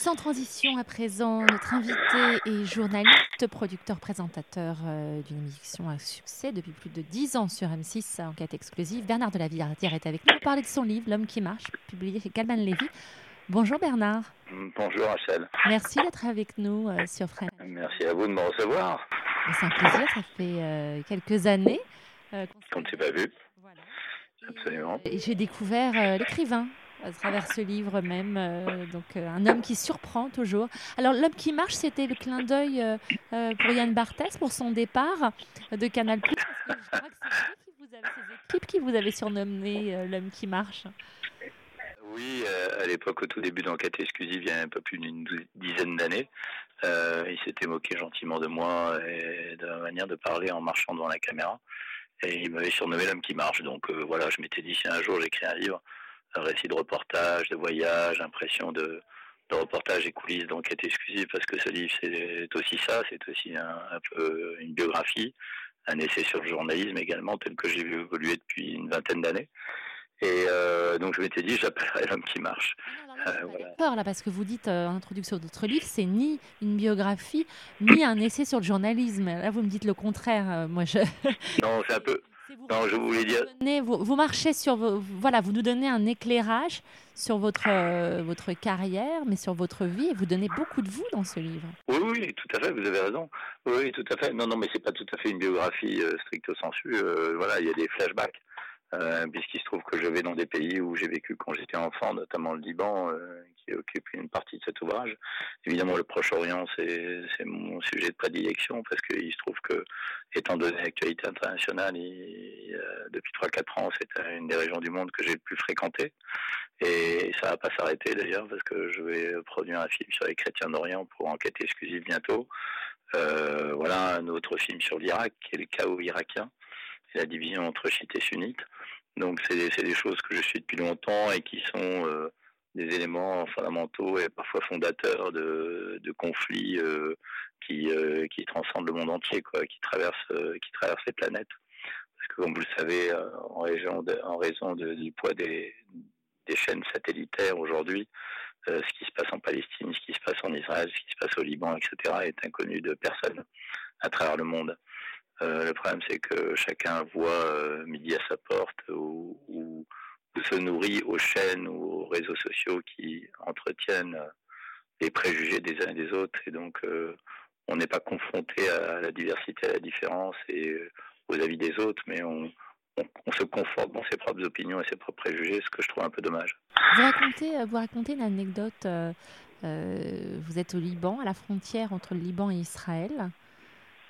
Sans transition à présent, notre invité est journaliste, producteur, présentateur euh, d'une émission à succès depuis plus de 10 ans sur M6, enquête exclusive. Bernard de la Villardière est avec nous pour parler de son livre L'homme qui marche, publié chez Calman Lévy. Bonjour Bernard. Bonjour Rachel. Merci d'être avec nous euh, sur French. Merci à vous de me recevoir. C'est un plaisir, ça fait euh, quelques années. qu'on ne s'est pas vu. Voilà. Absolument. Et j'ai découvert l'écrivain à travers ce livre même. Euh, donc euh, un homme qui surprend toujours. Alors l'homme qui marche, c'était le clin d'œil euh, pour Yann Barthès pour son départ de Canal+. Parce que je crois que c'est vous qui vous avez surnommé l'homme qui marche. Oui, à l'époque, au tout début d'enquête exclusive, il y a un peu plus d'une dizaine d'années, il s'était moqué gentiment de moi et de ma manière de parler en marchant devant la caméra. Et il m'avait surnommé l'homme qui marche. Donc voilà, je m'étais dit, si un jour j'écris un livre, un récit de reportage, de voyage, impression de, de reportage et coulisses d'enquête exclusive, parce que ce livre, c'est aussi ça, c'est aussi un, peu une biographie, un essai sur le journalisme également, tel que j'ai vu évoluer depuis une vingtaine d'années. Et euh, donc je m'étais dit, j'appellerai l'homme qui marche. Ah euh, peur là, parce que vous dites euh, en introduction de votre livre, c'est ni une biographie, ni un essai sur le journalisme. Là, vous me dites le contraire. moi, je... Non, c'est un peu, non, je voulais dire. Vous, marchez sur vos, voilà, vous nous donnez un éclairage sur votre euh, votre carrière, mais sur votre vie, et vous donnez beaucoup de vous dans ce livre. Oui, oui, tout à fait. Vous avez raison. Oui, tout à fait. Non, non, mais c'est pas tout à fait une biographie euh, stricto sensu. Euh, voilà, il y a des flashbacks. Puisqu'il se trouve que je vais dans des pays où j'ai vécu quand j'étais enfant, notamment le Liban, qui occupe une partie de cet ouvrage. Évidemment, le Proche-Orient, c'est mon sujet de prédilection parce qu'il se trouve que, étant donné l'actualité internationale, depuis 3-4 ans, c'est une des régions du monde que j'ai le plus fréquenté. Et ça va pas s'arrêter d'ailleurs parce que je vais produire un film sur les chrétiens d'Orient pour enquête exclusive bientôt. Euh, voilà un autre film sur l'Irak, qui est le chaos irakien, la division entre chiites et sunnites. Donc c'est des choses que je suis depuis longtemps et qui sont euh, des éléments fondamentaux et parfois fondateurs de, de conflits euh, qui, euh, qui transcendent le monde entier, quoi, qui traversent, qui traversent les planètes. Parce que comme vous le savez, en, région en raison du poids des, des chaînes satellitaires aujourd'hui, ce qui se passe en Palestine, ce qui se passe en Israël, ce qui se passe au Liban, etc., est inconnu de personne à travers le monde. Le problème, c'est que chacun voit midi à sa porte ou, se nourrit aux chaînes ou aux réseaux sociaux qui entretiennent les préjugés des uns et des autres. Et donc, euh, on n'est pas confronté à la diversité, à la différence et euh, aux avis des autres, mais on, se conforte dans ses propres opinions et ses propres préjugés, ce que je trouve un peu dommage. Vous racontez, euh, vous racontez une anecdote. vous êtes au Liban, à la frontière entre le Liban et Israël,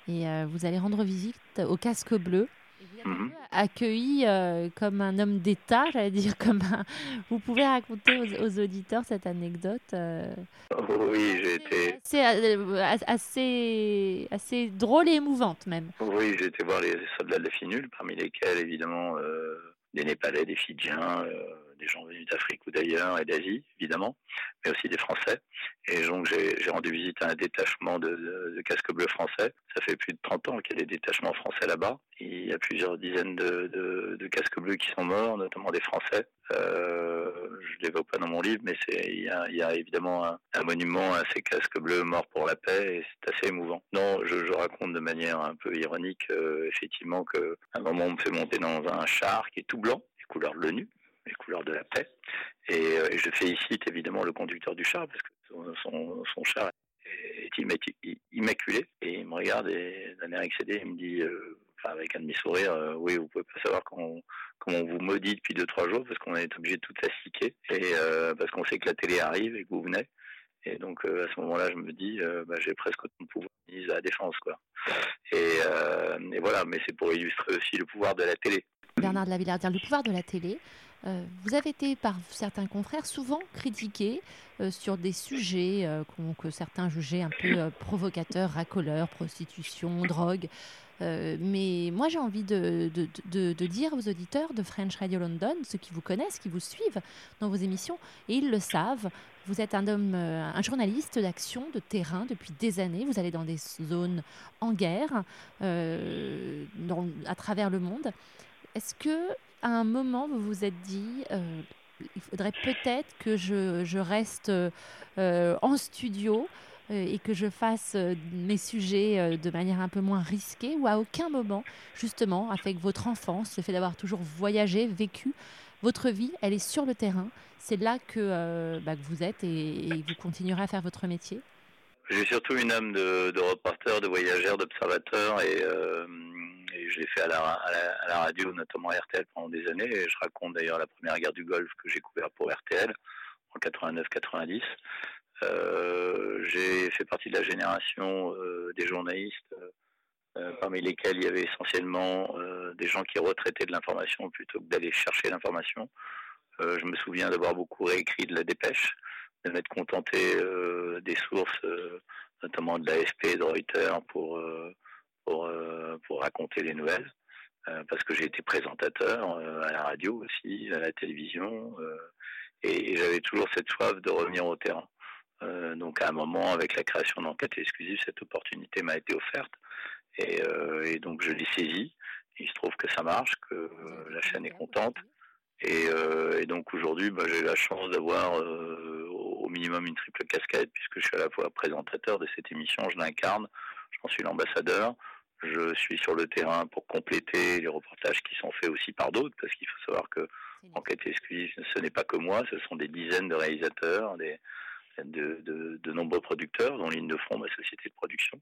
et vous allez rendre visite au casque bleu Mhm. accueilli euh, comme un homme d'État, j'allais dire comme Vous pouvez raconter aux, auditeurs cette anecdote euh, Oui, j'ai été... Euh, assez, assez, drôle et émouvante même. Oui, j'ai été voir les soldats de la finule, parmi lesquels évidemment des Népalais, des Fidjiens, des gens venus d'Afrique ou d'ailleurs et d'Asie, évidemment, mais aussi des Français. Et donc j'ai rendu visite à un détachement de, casques bleus français. Ça fait plus de 30 ans qu'il y a des détachements français là-bas. Il y a plusieurs dizaines de, casques bleus qui sont morts, notamment des Français. Euh, je ne l'évoque pas dans mon livre, mais il y, a, évidemment un, monument à ces casques bleus morts pour la paix, et c'est assez émouvant. Non, je, raconte de manière un peu ironique, euh, effectivement, qu'à un moment on me fait monter dans un char qui est tout blanc, couleur de l'ONU, les couleurs de la paix. Euh, et, je félicite évidemment le conducteur du char parce que son, char est immaculé. Et il me regarde et d'un air excédé, il me dit, euh, avec un demi-sourire, euh, oui, vous pouvez pas savoir comment, comment on vous maudit depuis deux trois jours parce qu'on est obligé de tout assiquer et parce qu'on sait que la télé arrive et que vous venez. Et donc à ce moment-là, je me dis, bah, j'ai presque autant de pouvoir à la défense, quoi. Et, et voilà, mais c'est pour illustrer aussi le pouvoir de la télé. Bernard de la Villardière, le pouvoir de la télé. Euh, vous avez été par certains confrères souvent critiqué euh, sur des sujets euh, que certains jugeaient un peu provocateurs, racoleurs, prostitution, drogue. mais moi j'ai envie de, dire aux auditeurs de French Radio London, ceux qui vous connaissent, qui vous suivent dans vos émissions, et ils le savent, vous êtes un homme, un journaliste d'action, de terrain depuis des années. Vous allez dans des zones en guerre à travers le monde. Est-ce que à un moment vous vous êtes dit, euh, il faudrait peut-être que je, reste en studio et que je fasse mes sujets de manière un peu moins risquée ou à aucun moment, justement, avec votre enfance, le fait d'avoir toujours voyagé, vécu, votre vie, elle est sur le terrain. C'est là que, bah, vous êtes et, vous continuerez à faire votre métier? J'ai surtout une âme de, reporter, de voyageur, d'observateur et, euh, je l'ai fait à la, à, la, radio, notamment RTL pendant des années. Et je raconte d'ailleurs la première guerre du Golfe que j'ai couvert pour RTL en 89-90. Euh, j'ai fait partie de la génération euh, des journalistes, parmi lesquels il y avait essentiellement des gens qui retraitaient de l'information plutôt que d'aller chercher l'information. Je me souviens d'avoir beaucoup réécrit de la dépêche, de m'être contenté des sources, notamment de l'AFP et de Reuters, pour, pour, pour raconter les nouvelles. parce que j'ai été présentateur à la radio aussi, à la télévision, et, j'avais toujours cette soif de revenir au terrain. Euh, donc à un moment, avec la création d'enquête exclusive, cette opportunité m'a été offerte. Et, euh, donc je l'ai saisie. Il se trouve que ça marche, que euh, la chaîne est contente. Et, donc aujourd'hui, bah, j'ai la chance d'avoir minimum une triple casquette, puisque je suis à la fois présentateur de cette émission, je l'incarne, j'en suis l'ambassadeur. Je suis sur le terrain pour compléter les reportages qui sont faits aussi par d'autres, parce qu'il faut savoir que Enquête exclusive, ce n'est pas que moi, ce sont des dizaines de réalisateurs, des, de, de, de, nombreux producteurs, dont Ligne de Front, ma société de production,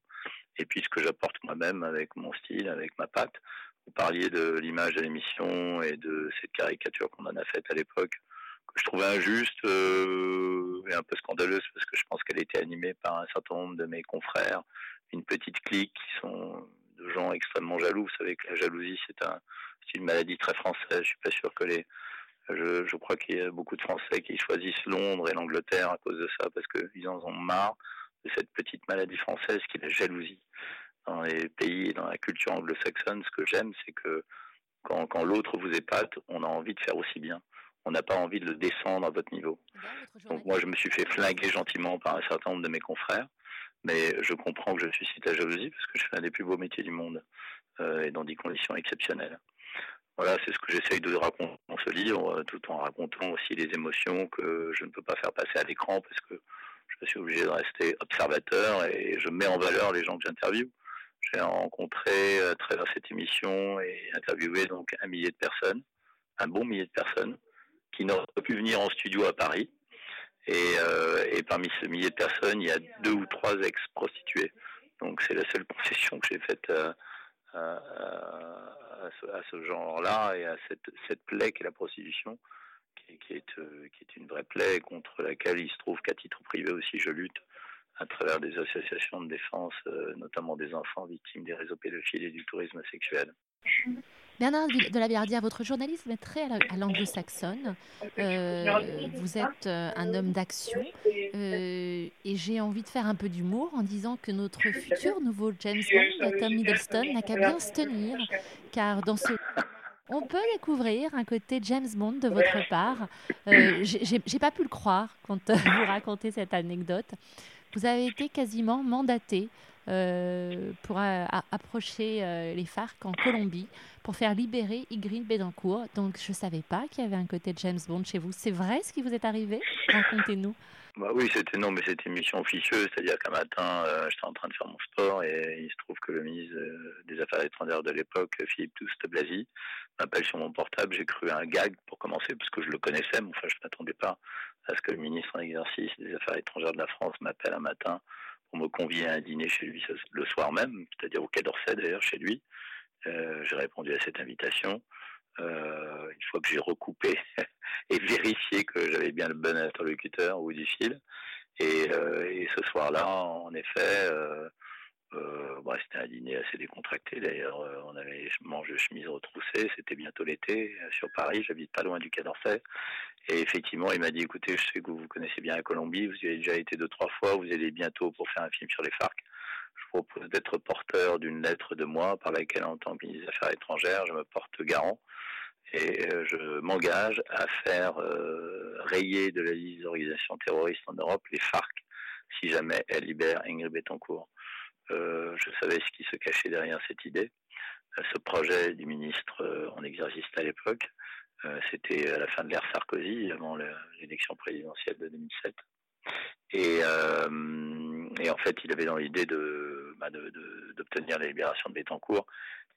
et puis ce que j'apporte moi-même avec mon style, avec ma patte. Vous parliez de l'image de l'émission et de cette caricature qu'on en a faite à l'époque, que je trouvais injuste euh, et un peu scandaleuse, parce que je pense qu'elle était animée par un certain nombre de mes confrères, une petite clique qui sont de gens extrêmement jaloux. Vous savez que la jalousie, c'est un, une maladie très française. Je suis pas sûr que les je, je crois qu'il y a beaucoup de Français qui choisissent Londres et l'Angleterre à cause de ça, parce qu'ils en ont marre de cette petite maladie française qui est la jalousie. Dans les pays, dans la culture anglo-saxonne, ce que j'aime, c'est que quand, quand l'autre vous épate, on a envie de faire aussi bien. On n'a pas envie de le descendre à votre niveau. Donc moi, je me suis fait flinguer gentiment par un certain nombre de mes confrères, mais je comprends que je suscite la jalousie parce que je fais un des plus beaux métiers du monde euh, et dans des conditions exceptionnelles. Voilà, c'est ce que j'essaye de raconter dans ce livre, tout en racontant aussi les émotions que je ne peux pas faire passer à l'écran parce que je suis obligé de rester observateur et je mets en valeur les gens que j'interviewe. J'ai rencontré à travers cette émission et interviewé donc un millier de personnes, un bon millier de personnes, qui n'auraient pas pu venir en studio à Paris. Et, euh, parmi ce millier de personnes, il y a deux ou trois ex-prostituées. Donc c'est la seule concession que j'ai faite euh, euh, à ce, genre-là et à cette, plaie qu'est la prostitution, qui, qui, est, qui est une vraie plaie contre laquelle il se trouve qu'à titre privé aussi je lutte à travers des associations de défense, notamment des enfants victimes des réseaux pédophiles et du tourisme sexuel. Bernard de la Billardière, votre journalisme est très à l'anglo-saxonne. Euh, vous êtes euh, un homme d'action euh, et j'ai envie de faire un peu d'humour en disant que notre futur nouveau James Bond, Tom Middleton, n'a qu'à bien se tenir, car dans ce on peut découvrir un côté James Bond de votre part. Euh, J'ai pas pu le croire quand vous racontez cette anecdote. Vous avez été quasiment mandaté pour euh, approcher euh, les FARC en Colombie pour faire libérer Ygritte Bédancourt. Donc je ne savais pas qu'il y avait un côté James Bond chez vous. C'est vrai ce qui vous est arrivé? Racontez-nous. Bah oui, c'était non, mais c'était une mission officieuse, c'est-à-dire qu'un matin, euh, j'étais en train de faire mon sport et il se trouve que le ministre des Affaires étrangères de l'époque, Philippe Touste Blasi, m'appelle sur mon portable. J'ai cru un gag pour commencer parce que je le connaissais, mais enfin je m'attendais pas à ce que le ministre en exercice des Affaires étrangères de la France m'appelle un matin pour me convier à un dîner chez lui le soir même, c'est-à-dire au Quai d'Orsay d'ailleurs chez lui. Euh, j'ai répondu à cette invitation. Euh, une fois que j'ai recoupé et vérifié que j'avais bien le bon interlocuteur ou du fil. Et, euh, et ce soir-là, en effet, euh, bah, c'était un dîner assez décontracté. D'ailleurs, euh, on avait mangé chemise retroussée. C'était bientôt l'été euh, sur Paris. J'habite pas loin du Quai d'Orsay. Et effectivement, il m'a dit écoutez, je sais que vous connaissez bien la Colombie. Vous y avez déjà été deux trois fois. Vous allez bientôt pour faire un film sur les FARC. Je vous propose d'être porteur d'une lettre de moi par laquelle, en tant que ministre des Affaires étrangères, je me porte garant et je m'engage à faire rayer de la liste d'organisations terroristes en Europe les FARC si jamais elles libèrent Ingrid Betancourt. Euh, je savais ce qui se cachait derrière cette idée, euh, ce projet du ministre euh, en exercice à l'époque. C'était à la fin de l'ère Sarkozy, avant l'élection présidentielle de 2007. Et, en fait, il avait dans l'idée de, bah, d'obtenir la libération de Bettencourt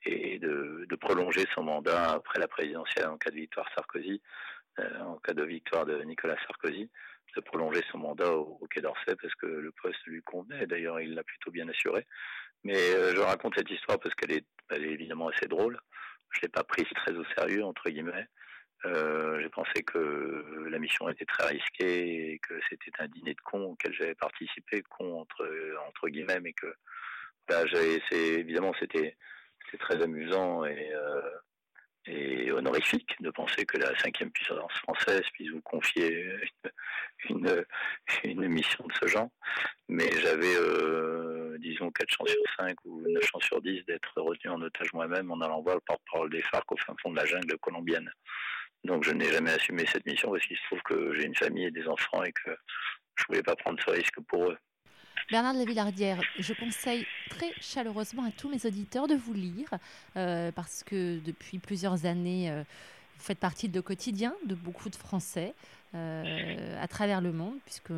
et de, de, prolonger son mandat après la présidentielle en cas de victoire Sarkozy, en cas de victoire de Nicolas Sarkozy de prolonger son mandat au, Quai d'Orsay parce que le poste lui convenait. D'ailleurs, il l'a plutôt bien assuré. Mais euh, je raconte cette histoire parce qu'elle est, elle est évidemment assez drôle. Je l'ai pas prise très au sérieux, entre guillemets. Euh, j'ai pensé que la mission était très risquée et que c'était un dîner de cons auquel j'avais participé, con entre, entre guillemets, mais que bah, c'est évidemment c'était très amusant et euh, et honorifique de penser que la cinquième puissance française puisse vous confier une, mission de ce genre. Mais j'avais, euh, disons, 4 chances sur 5 ou 9 chances sur 10 d'être retenu en otage moi-même en allant voir le porte-parole des FARC au fin fond de la jungle colombienne. Donc je n'ai jamais assumé cette mission parce qu'il se trouve que j'ai une famille et des enfants et que je ne voulais pas prendre ce risque pour eux. Bernard de la Villardière, je conseille très chaleureusement à tous mes auditeurs de vous lire euh, parce que depuis plusieurs années, euh, vous faites partie de quotidien de beaucoup de Français euh, à travers le monde, puisque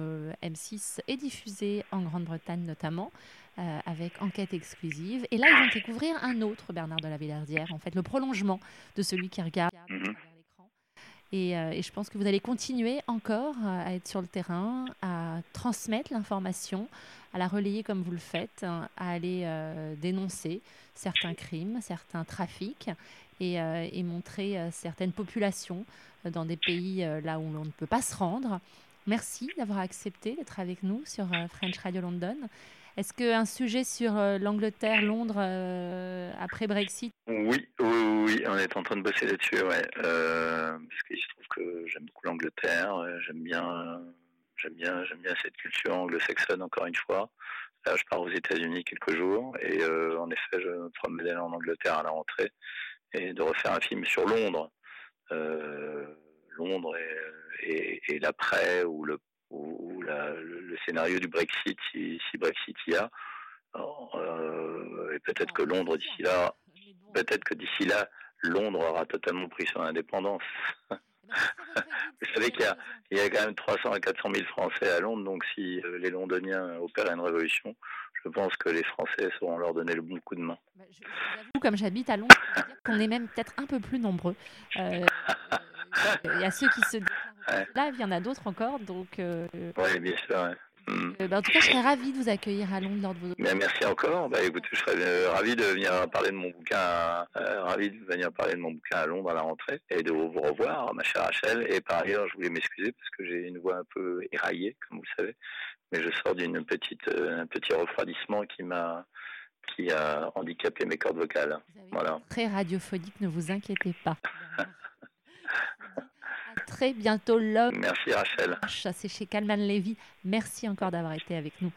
M6 est diffusé en Grande-Bretagne notamment. avec enquête exclusive. Et là, ils vont découvrir un autre Bernard de la Villardière, en fait, le prolongement de celui qui regarde. Euh, et, je pense que vous allez continuer encore euh, à être sur le terrain, à transmettre l'information, à la relayer comme vous le faites, hein, à aller euh, dénoncer certains crimes, certains trafics et, et montrer certaines populations dans des pays là où l'on ne peut pas se rendre. Merci d'avoir accepté d'être avec nous sur French Radio London. Est-ce qu'un sujet sur euh, l'Angleterre, Londres, euh, après Brexit? Oui, oui, oui, on est en train de bosser là-dessus, ouais. Euh, parce qu'il se trouve que j'aime beaucoup l'Angleterre, j'aime bien, j'aime bien, j'aime bien cette culture anglo-saxonne encore une fois. Là, je pars aux États-Unis quelques jours et en effet, je me promène en Angleterre à la rentrée et de refaire un film sur Londres. Londres et, et l'après ou le ou, le, scénario du Brexit, si, Brexit y a. Euh, et peut-être que Londres d'ici là, peut-être que d'ici là, Londres aura totalement pris son indépendance. Vous savez qu'il y, a, quand même 300 à 400 000 Français à Londres, donc si euh, les Londoniens opèrent une révolution, je pense que les Français sauront leur donner le bon coup de main. Bah, je, comme j'habite à Londres, qu'on est même peut-être un peu plus nombreux. Euh, il y a ceux qui se Là, il y en a d'autres encore, donc. Euh, oui, bien sûr. Hmm. Euh, bah, en tout cas, je serais ravie de vous accueillir à Londres lors de vos. Mais merci encore. Bah, écoute, je serais euh, ravi de venir parler de mon bouquin, à, ravi de venir parler de mon bouquin à Londres à la rentrée et de vous revoir, ma chère Rachel. Et par ailleurs, je voulais m'excuser parce que j'ai une voix un peu éraillée, comme vous le savez. Mais je sors d'une petite, un petit refroidissement qui m'a, qui a handicapé mes cordes vocales. Voilà. Très radiophonique, ne vous inquiétez pas. très bientôt l'homme. Merci Rachel. C'est chez Calman Levy. Merci encore d'avoir été avec nous